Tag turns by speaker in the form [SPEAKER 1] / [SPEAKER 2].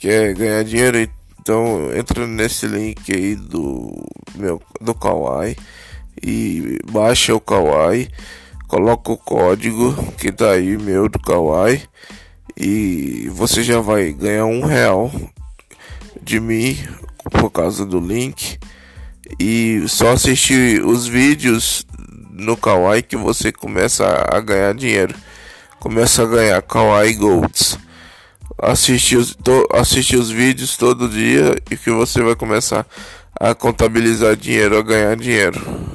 [SPEAKER 1] quer ganhar dinheiro, então entra nesse link aí do meu do Kawaii e baixa o Kawaii, coloca o código que tá aí meu do Kawaii. E você já vai ganhar um real de mim por causa do link. E só assistir os vídeos no Kawaii que você começa a ganhar dinheiro, começa a ganhar Kawaii Golds. Assistir os, to, assistir os vídeos todo dia e que você vai começar a contabilizar dinheiro, a ganhar dinheiro.